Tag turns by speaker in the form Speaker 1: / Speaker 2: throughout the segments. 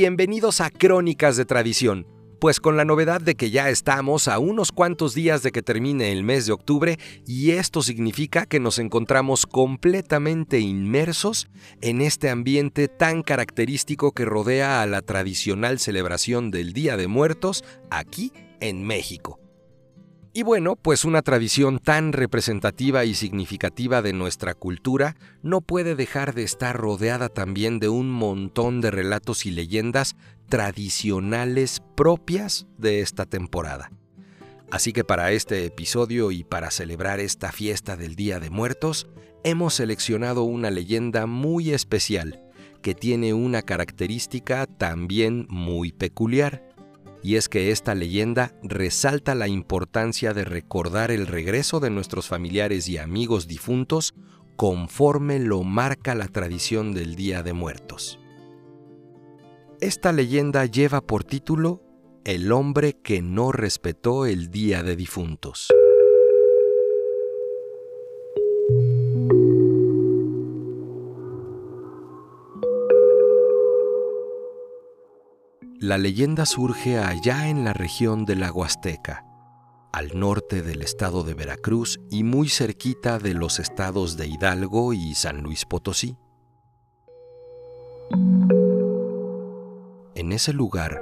Speaker 1: Bienvenidos a Crónicas de Tradición, pues con la novedad de que ya estamos a unos cuantos días de que termine el mes de octubre y esto significa que nos encontramos completamente inmersos en este ambiente tan característico que rodea a la tradicional celebración del Día de Muertos aquí en México. Y bueno, pues una tradición tan representativa y significativa de nuestra cultura no puede dejar de estar rodeada también de un montón de relatos y leyendas tradicionales propias de esta temporada. Así que para este episodio y para celebrar esta fiesta del Día de Muertos, hemos seleccionado una leyenda muy especial que tiene una característica también muy peculiar y es que esta leyenda resalta la importancia de recordar el regreso de nuestros familiares y amigos difuntos conforme lo marca la tradición del Día de Muertos. Esta leyenda lleva por título El hombre que no respetó el Día de Difuntos. La leyenda surge allá en la región de la Huasteca, al norte del estado de Veracruz y muy cerquita de los estados de Hidalgo y San Luis Potosí. En ese lugar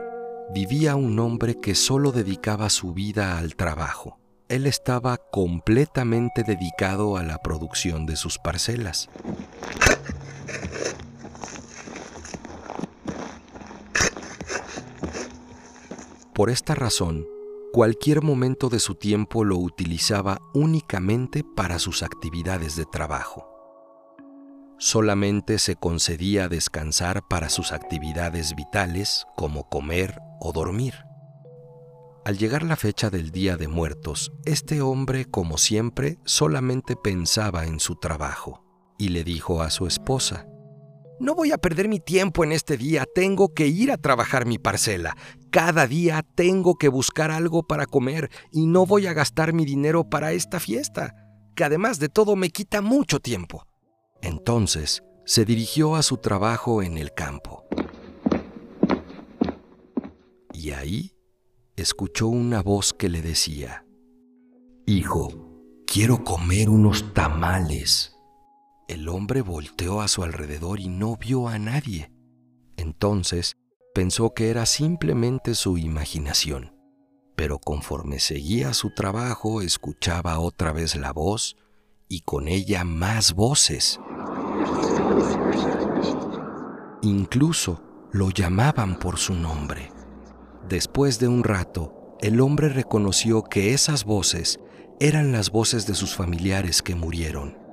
Speaker 1: vivía un hombre que solo dedicaba su vida al trabajo. Él estaba completamente dedicado a la producción de sus parcelas. Por esta razón, cualquier momento de su tiempo lo utilizaba únicamente para sus actividades de trabajo. Solamente se concedía descansar para sus actividades vitales como comer o dormir. Al llegar la fecha del Día de Muertos, este hombre, como siempre, solamente pensaba en su trabajo y le dijo a su esposa, no voy a perder mi tiempo en este día, tengo que ir a trabajar mi parcela. Cada día tengo que buscar algo para comer y no voy a gastar mi dinero para esta fiesta, que además de todo me quita mucho tiempo. Entonces se dirigió a su trabajo en el campo. Y ahí escuchó una voz que le decía, Hijo, quiero comer unos tamales. El hombre volteó a su alrededor y no vio a nadie. Entonces pensó que era simplemente su imaginación, pero conforme seguía su trabajo escuchaba otra vez la voz y con ella más voces. Incluso lo llamaban por su nombre. Después de un rato, el hombre reconoció que esas voces eran las voces de sus familiares que murieron.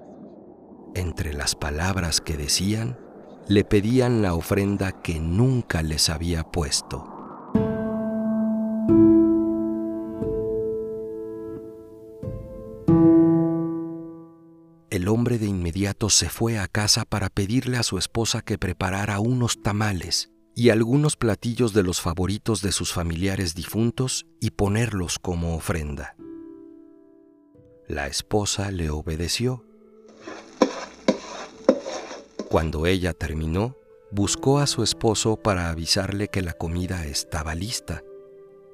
Speaker 1: Entre las palabras que decían, le pedían la ofrenda que nunca les había puesto. El hombre de inmediato se fue a casa para pedirle a su esposa que preparara unos tamales y algunos platillos de los favoritos de sus familiares difuntos y ponerlos como ofrenda. La esposa le obedeció cuando ella terminó, buscó a su esposo para avisarle que la comida estaba lista.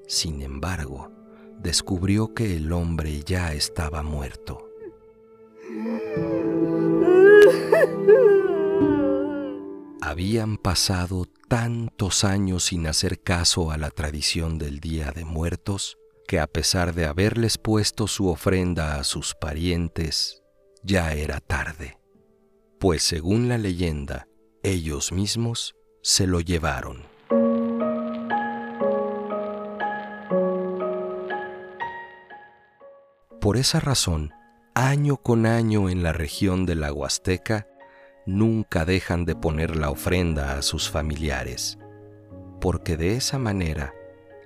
Speaker 1: Sin embargo, descubrió que el hombre ya estaba muerto. Habían pasado tantos años sin hacer caso a la tradición del Día de Muertos que a pesar de haberles puesto su ofrenda a sus parientes, ya era tarde pues según la leyenda, ellos mismos se lo llevaron. Por esa razón, año con año en la región de la Huasteca, nunca dejan de poner la ofrenda a sus familiares, porque de esa manera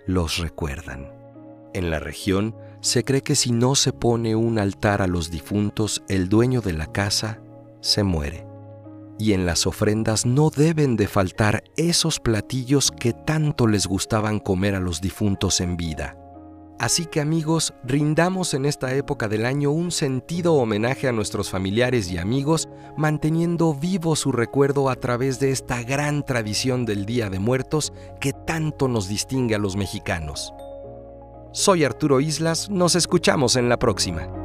Speaker 1: los recuerdan. En la región se cree que si no se pone un altar a los difuntos, el dueño de la casa se muere. Y en las ofrendas no deben de faltar esos platillos que tanto les gustaban comer a los difuntos en vida. Así que amigos, rindamos en esta época del año un sentido homenaje a nuestros familiares y amigos, manteniendo vivo su recuerdo a través de esta gran tradición del Día de Muertos que tanto nos distingue a los mexicanos. Soy Arturo Islas, nos escuchamos en la próxima.